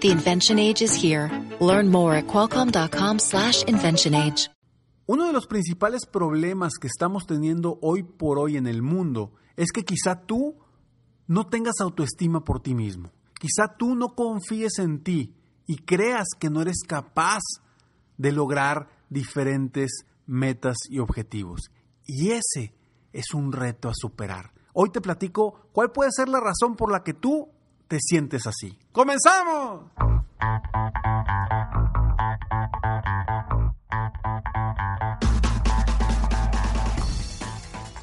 The invention age is here. Learn more at qualcomm.com/inventionage. Uno de los principales problemas que estamos teniendo hoy por hoy en el mundo es que quizá tú no tengas autoestima por ti mismo. Quizá tú no confíes en ti y creas que no eres capaz de lograr diferentes metas y objetivos. Y ese es un reto a superar. Hoy te platico cuál puede ser la razón por la que tú te sientes así. ¡Comenzamos!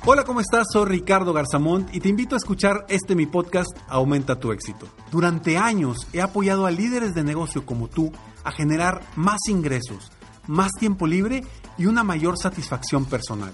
Hola, ¿cómo estás? Soy Ricardo Garzamont y te invito a escuchar este mi podcast Aumenta tu éxito. Durante años he apoyado a líderes de negocio como tú a generar más ingresos, más tiempo libre y una mayor satisfacción personal.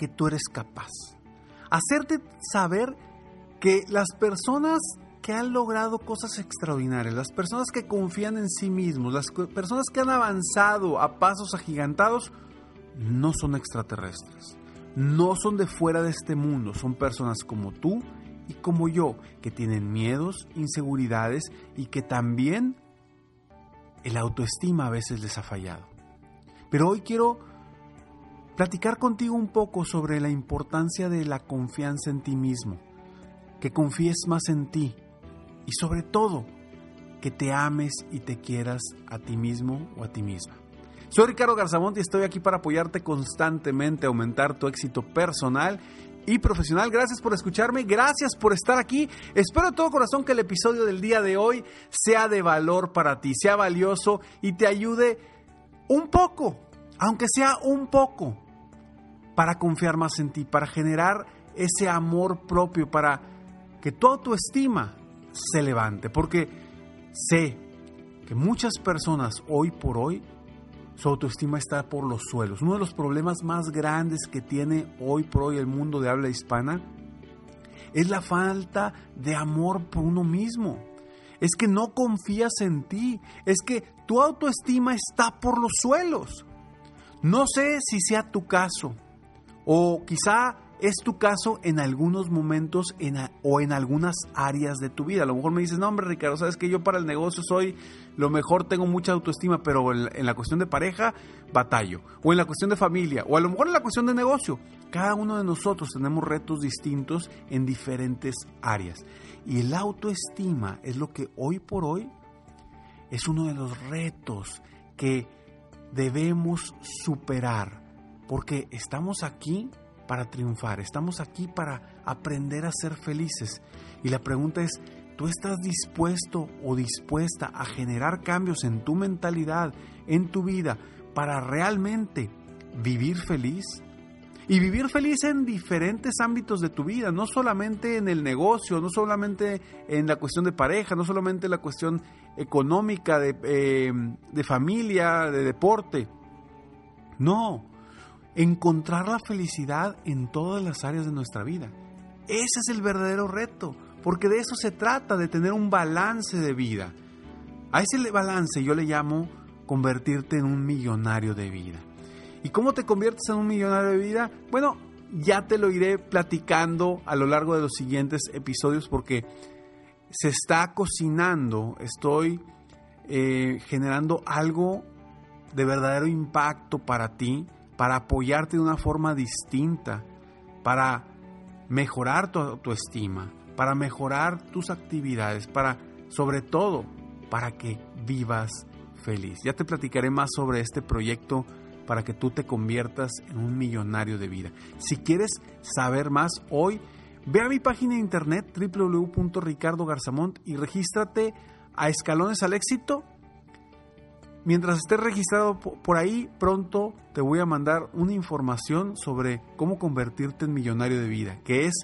que tú eres capaz. Hacerte saber que las personas que han logrado cosas extraordinarias, las personas que confían en sí mismos, las personas que han avanzado a pasos agigantados, no son extraterrestres. No son de fuera de este mundo, son personas como tú y como yo, que tienen miedos, inseguridades y que también el autoestima a veces les ha fallado. Pero hoy quiero platicar contigo un poco sobre la importancia de la confianza en ti mismo, que confíes más en ti y sobre todo que te ames y te quieras a ti mismo o a ti misma. Soy Ricardo Garzamont y estoy aquí para apoyarte constantemente aumentar tu éxito personal y profesional. Gracias por escucharme, gracias por estar aquí. Espero de todo corazón que el episodio del día de hoy sea de valor para ti, sea valioso y te ayude un poco, aunque sea un poco, para confiar más en ti, para generar ese amor propio, para que tu autoestima se levante. Porque sé que muchas personas hoy por hoy su autoestima está por los suelos. Uno de los problemas más grandes que tiene hoy por hoy el mundo de habla hispana es la falta de amor por uno mismo. Es que no confías en ti. Es que tu autoestima está por los suelos. No sé si sea tu caso, o quizá es tu caso en algunos momentos o en algunas áreas de tu vida. A lo mejor me dices, no hombre Ricardo, sabes que yo para el negocio soy lo mejor, tengo mucha autoestima, pero en la cuestión de pareja batallo. O en la cuestión de familia, o a lo mejor en la cuestión de negocio. Cada uno de nosotros tenemos retos distintos en diferentes áreas. Y el autoestima es lo que hoy por hoy es uno de los retos que debemos superar porque estamos aquí para triunfar, estamos aquí para aprender a ser felices. Y la pregunta es, ¿tú estás dispuesto o dispuesta a generar cambios en tu mentalidad, en tu vida, para realmente vivir feliz? Y vivir feliz en diferentes ámbitos de tu vida, no solamente en el negocio, no solamente en la cuestión de pareja, no solamente en la cuestión económica, de, eh, de familia, de deporte. No, encontrar la felicidad en todas las áreas de nuestra vida. Ese es el verdadero reto, porque de eso se trata, de tener un balance de vida. A ese balance yo le llamo convertirte en un millonario de vida. ¿Y cómo te conviertes en un millonario de vida? Bueno, ya te lo iré platicando a lo largo de los siguientes episodios porque se está cocinando, estoy eh, generando algo de verdadero impacto para ti para apoyarte de una forma distinta, para mejorar tu autoestima, para mejorar tus actividades, para, sobre todo, para que vivas feliz. Ya te platicaré más sobre este proyecto para que tú te conviertas en un millonario de vida. Si quieres saber más hoy, ve a mi página de internet www.ricardogarzamont y regístrate a Escalones al Éxito. Mientras estés registrado por ahí, pronto te voy a mandar una información sobre cómo convertirte en millonario de vida, que es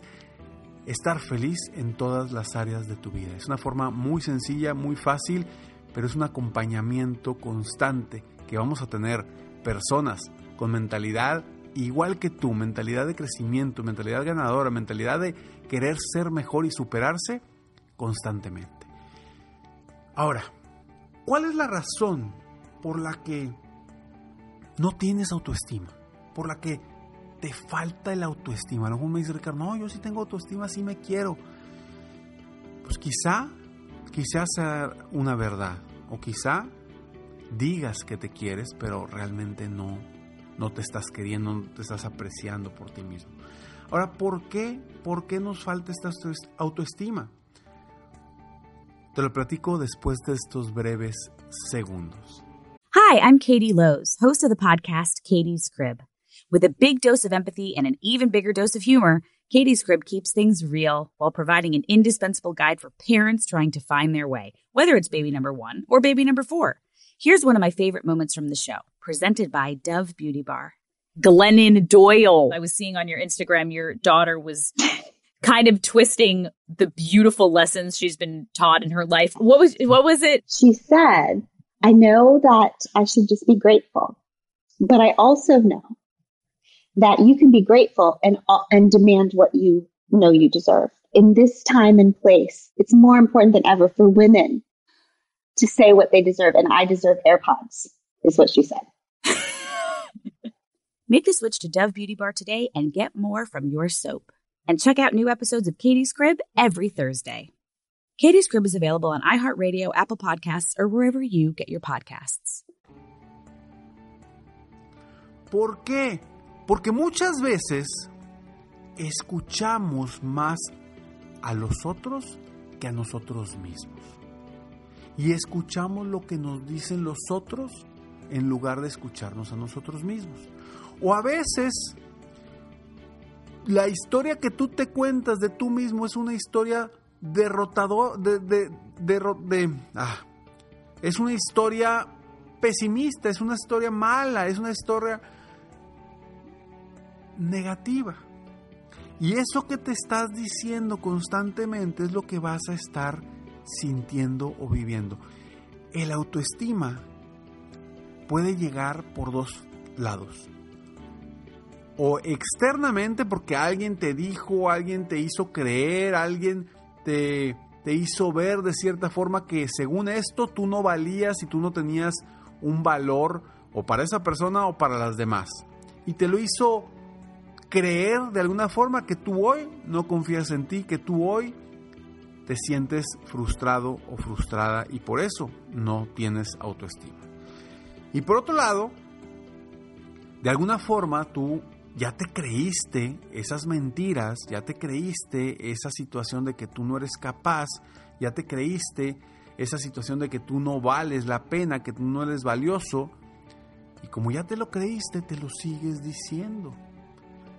estar feliz en todas las áreas de tu vida. Es una forma muy sencilla, muy fácil, pero es un acompañamiento constante que vamos a tener personas con mentalidad igual que tú, mentalidad de crecimiento, mentalidad ganadora, mentalidad de querer ser mejor y superarse constantemente. Ahora, ¿cuál es la razón por la que no tienes autoestima? Por la que te falta el autoestima. A lo mejor me dice Ricardo, no, yo sí tengo autoestima, sí me quiero. Pues quizá, quizá sea una verdad. O quizá digas que te quieres, pero realmente no, no te estás queriendo, no te estás apreciando por ti mismo. Ahora, ¿por qué? ¿Por qué nos falta esta autoestima? Te lo platico después de estos breves segundos. Hi, I'm Katie Lowe's, host of the podcast Katie's Crib. With a big dose of empathy and an even bigger dose of humor, Katie's Crib keeps things real while providing an indispensable guide for parents trying to find their way, whether it's baby number one or baby number four. Here's one of my favorite moments from the show, presented by Dove Beauty Bar. Glennon Doyle. I was seeing on your Instagram, your daughter was kind of twisting the beautiful lessons she's been taught in her life. What was what was it? She said, "I know that I should just be grateful, but I also know that you can be grateful and uh, and demand what you know you deserve. In this time and place, it's more important than ever for women to say what they deserve. And I deserve AirPods, is what she said. Make the switch to Dove Beauty Bar today and get more from your soap. And check out new episodes of Katie's Crib every Thursday. Katie's Crib is available on iHeartRadio, Apple Podcasts, or wherever you get your podcasts. ¿Por qué? Porque muchas veces escuchamos más a los otros que a nosotros mismos. Y escuchamos lo que nos dicen los otros en lugar de escucharnos a nosotros mismos. O a veces la historia que tú te cuentas de tú mismo es una historia derrotador, de, de, de, ah, es una historia pesimista, es una historia mala, es una historia negativa. Y eso que te estás diciendo constantemente es lo que vas a estar sintiendo o viviendo. El autoestima puede llegar por dos lados. O externamente porque alguien te dijo, alguien te hizo creer, alguien te, hizo ver de cierta forma que según esto tú no valías y tú no tenías un valor o para esa persona o para las demás. Y te lo hizo creer de alguna forma que tú hoy no confías en ti, que tú hoy te sientes frustrado o frustrada y por eso no tienes autoestima. Y por otro lado, de alguna forma tú ya te creíste esas mentiras, ya te creíste esa situación de que tú no eres capaz, ya te creíste esa situación de que tú no vales la pena, que tú no eres valioso. Y como ya te lo creíste, te lo sigues diciendo.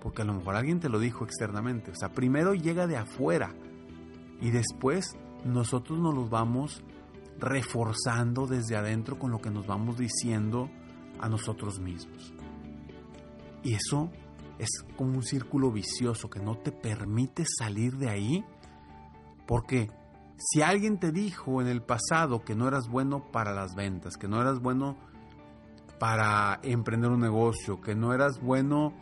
Porque a lo mejor alguien te lo dijo externamente. O sea, primero llega de afuera y después nosotros nos los vamos reforzando desde adentro con lo que nos vamos diciendo a nosotros mismos. Y eso es como un círculo vicioso que no te permite salir de ahí porque si alguien te dijo en el pasado que no eras bueno para las ventas, que no eras bueno para emprender un negocio, que no eras bueno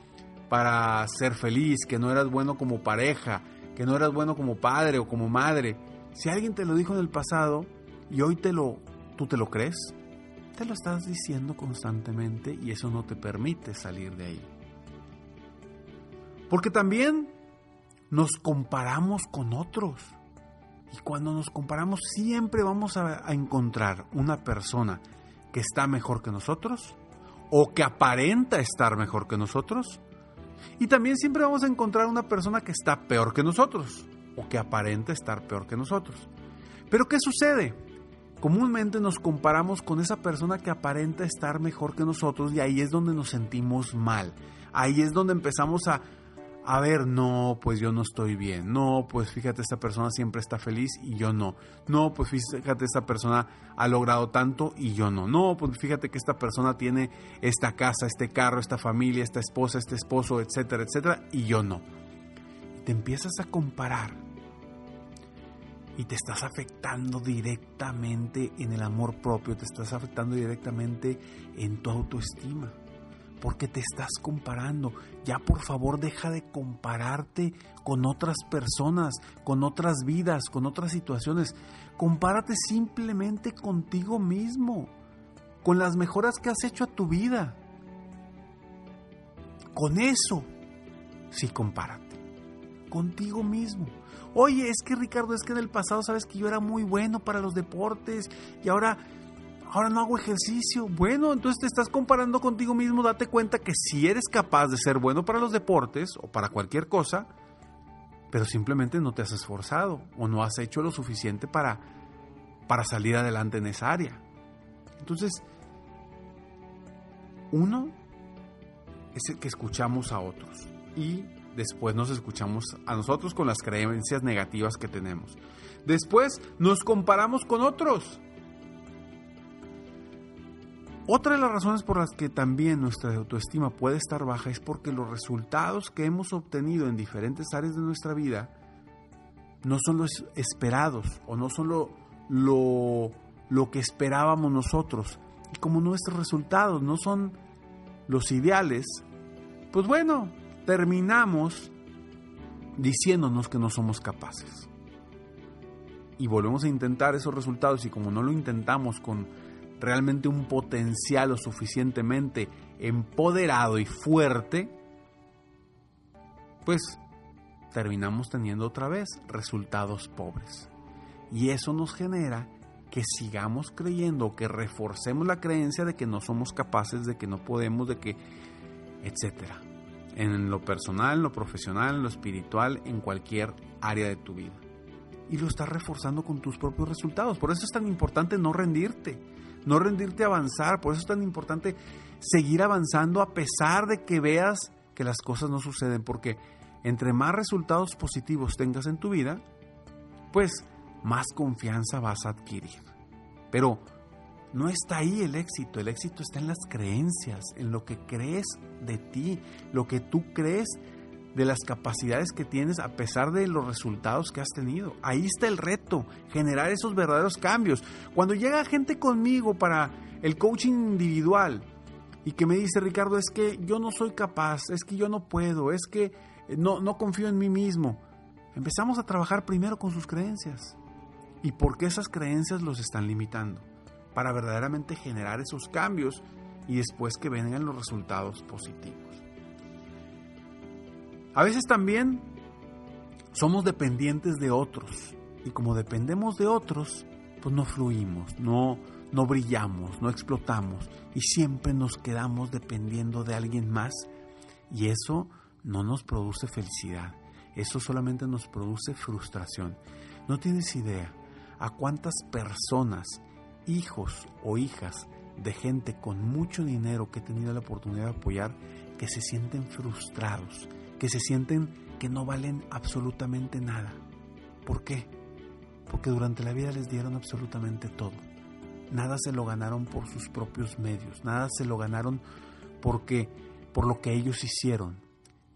para ser feliz, que no eras bueno como pareja, que no eras bueno como padre o como madre, si alguien te lo dijo en el pasado y hoy te lo tú te lo crees, te lo estás diciendo constantemente y eso no te permite salir de ahí. Porque también nos comparamos con otros. Y cuando nos comparamos siempre vamos a, encontrar una persona que está mejor que nosotros o que aparenta estar mejor que nosotros y también siempre vamos a encontrar una persona que está peor que nosotros o que aparenta estar peor que nosotros. Pero ¿qué sucede? comúnmente nos comparamos con esa persona que aparenta estar mejor que nosotros y ahí es donde nos sentimos mal. Ahí es donde empezamos a, a ver, no, pues yo no estoy bien. No, pues fíjate, esta persona siempre está feliz y yo no. No, pues fíjate, esta persona ha logrado tanto y yo no. No, pues fíjate que esta persona tiene esta casa, este carro, esta familia, esta esposa, este esposo, etcétera, etcétera, y yo no. Y te empiezas a comparar y te estás afectando directamente en el amor propio, te estás afectando directamente en tu autoestima, porque te estás comparando. Ya por favor deja de compararte con otras personas, con otras vidas, con otras situaciones. Compárate simplemente contigo mismo, con las mejoras que has hecho a tu vida. Con eso, sí compárate, contigo mismo Oye, es que Ricardo, es que en el pasado sabes que yo era muy bueno para los deportes y ahora, ahora no hago ejercicio. Bueno, entonces te estás comparando contigo mismo, date cuenta que si eres capaz de ser bueno para los deportes o para cualquier cosa, pero simplemente no te has esforzado o no has hecho lo suficiente para, para salir adelante en esa área. Entonces, uno es el que escuchamos a otros y después nos escuchamos a nosotros con las creencias negativas que tenemos. Después nos comparamos con otros. Otra de las razones por las que también nuestra autoestima puede estar baja es porque los resultados que hemos obtenido en diferentes áreas de nuestra vida no son los esperados o no son lo, lo, lo que esperábamos nosotros. Y como nuestros resultados no son los ideales, pues bueno, terminamos diciéndonos que no somos capaces. Y volvemos a intentar esos resultados y como no lo intentamos con realmente un potencial lo suficientemente empoderado y fuerte, pues terminamos teniendo otra vez resultados pobres. Y eso nos genera que sigamos creyendo, que reforcemos la creencia de que no somos capaces, de que no podemos, de que, etcétera en lo personal, en lo profesional, en lo espiritual, en cualquier área de tu vida. Y lo estás reforzando con tus propios resultados. Por eso es tan importante no rendirte, no rendirte a avanzar. Por eso es tan importante seguir avanzando a pesar de que veas que las cosas no suceden. Porque entre más resultados positivos tengas en tu vida, pues más confianza vas a adquirir. Pero no está ahí el éxito, el éxito está en las creencias, en lo que crees de ti, lo que tú crees de las capacidades que tienes a pesar de los resultados que has tenido. Ahí está el reto, generar esos verdaderos cambios. Cuando llega gente conmigo para el coaching individual y que me dice, Ricardo, es que yo no soy capaz, es que yo no puedo, es que no, no confío en mí mismo, empezamos a trabajar primero con sus creencias. ¿Y por qué esas creencias los están limitando? para verdaderamente generar esos cambios y después que vengan los resultados positivos. A veces también somos dependientes de otros y como dependemos de otros, pues no fluimos, no, no brillamos, no explotamos y siempre nos quedamos dependiendo de alguien más y eso no nos produce felicidad, eso solamente nos produce frustración. No tienes idea a cuántas personas hijos o hijas de gente con mucho dinero que he tenido la oportunidad de apoyar que se sienten frustrados, que se sienten que no valen absolutamente nada. ¿Por qué? Porque durante la vida les dieron absolutamente todo. Nada se lo ganaron por sus propios medios, nada se lo ganaron porque por lo que ellos hicieron.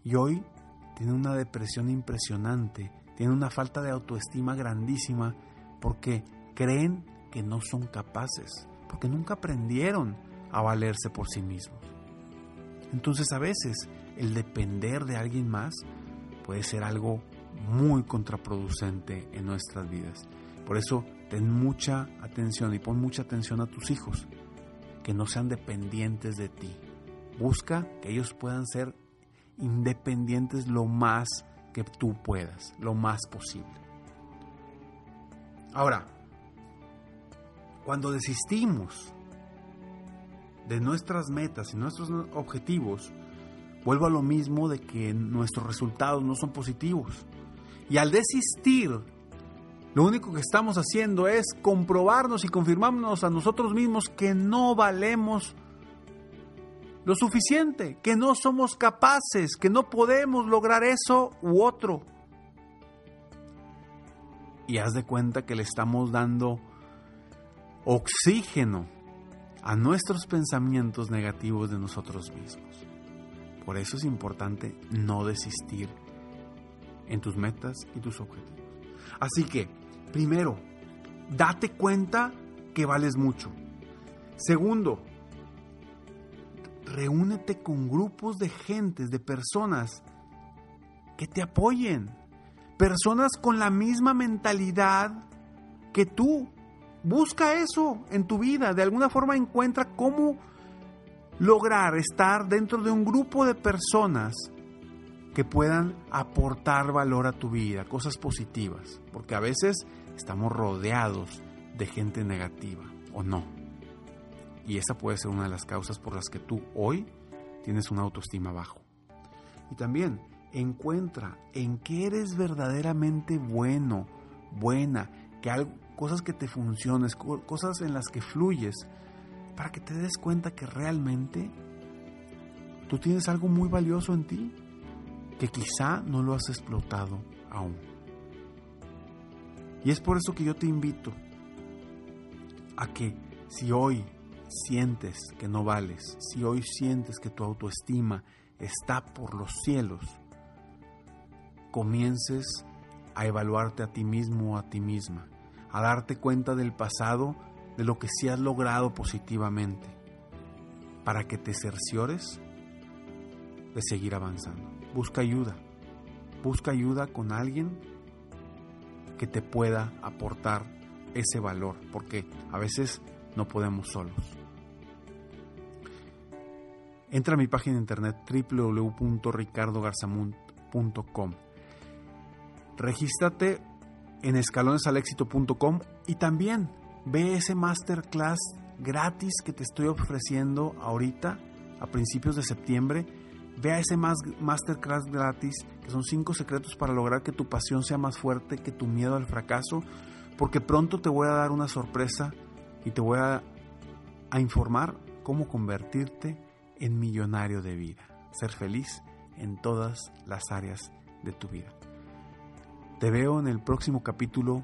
Y hoy tienen una depresión impresionante, tienen una falta de autoestima grandísima porque creen que no son capaces, porque nunca aprendieron a valerse por sí mismos. Entonces a veces el depender de alguien más puede ser algo muy contraproducente en nuestras vidas. Por eso ten mucha atención y pon mucha atención a tus hijos, que no sean dependientes de ti. Busca que ellos puedan ser independientes lo más que tú puedas, lo más posible. Ahora, cuando desistimos de nuestras metas y nuestros objetivos, vuelvo a lo mismo de que nuestros resultados no son positivos. Y al desistir lo único que estamos haciendo es comprobarnos y confirmarnos a nosotros mismos que no valemos lo suficiente, que no somos capaces, que no podemos lograr eso u otro. Y haz de cuenta que le estamos dando oxígeno a nuestros pensamientos negativos de nosotros mismos. Por eso es importante no desistir en tus metas y tus objetivos. Así que, primero, date cuenta que vales mucho. Segundo, reúnete con grupos de gentes, de personas que te apoyen. Personas con la misma mentalidad que tú. Busca eso en tu vida. De alguna forma encuentra cómo lograr estar dentro de un grupo de personas que puedan aportar valor a tu vida, cosas positivas, porque a veces estamos rodeados de gente negativa o no. Y esa puede ser una de las causas por las que tú hoy tienes una autoestima bajo. Y también encuentra en qué eres verdaderamente bueno, buena, que algo, cosas que te funcionen, cosas en las que fluyes, para que te des cuenta que realmente tú tienes algo muy valioso en ti que quizá no lo has explotado aún. Y es por eso que yo te invito a que si hoy sientes que no vales, si hoy sientes que tu autoestima está por los cielos, comiences a evaluarte a ti mismo o a ti misma, a darte cuenta del pasado, de lo que sí has logrado positivamente, para que te cerciores de seguir avanzando busca ayuda. Busca ayuda con alguien que te pueda aportar ese valor, porque a veces no podemos solos. Entra a mi página de internet www.ricardogarzamund.com. Regístrate en escalonesalexito.com y también ve ese masterclass gratis que te estoy ofreciendo ahorita a principios de septiembre Vea ese masterclass gratis, que son cinco secretos para lograr que tu pasión sea más fuerte que tu miedo al fracaso, porque pronto te voy a dar una sorpresa y te voy a, a informar cómo convertirte en millonario de vida, ser feliz en todas las áreas de tu vida. Te veo en el próximo capítulo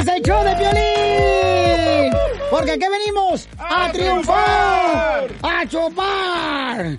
Es el show de violín. Porque aquí venimos a, triunfar, a chupar.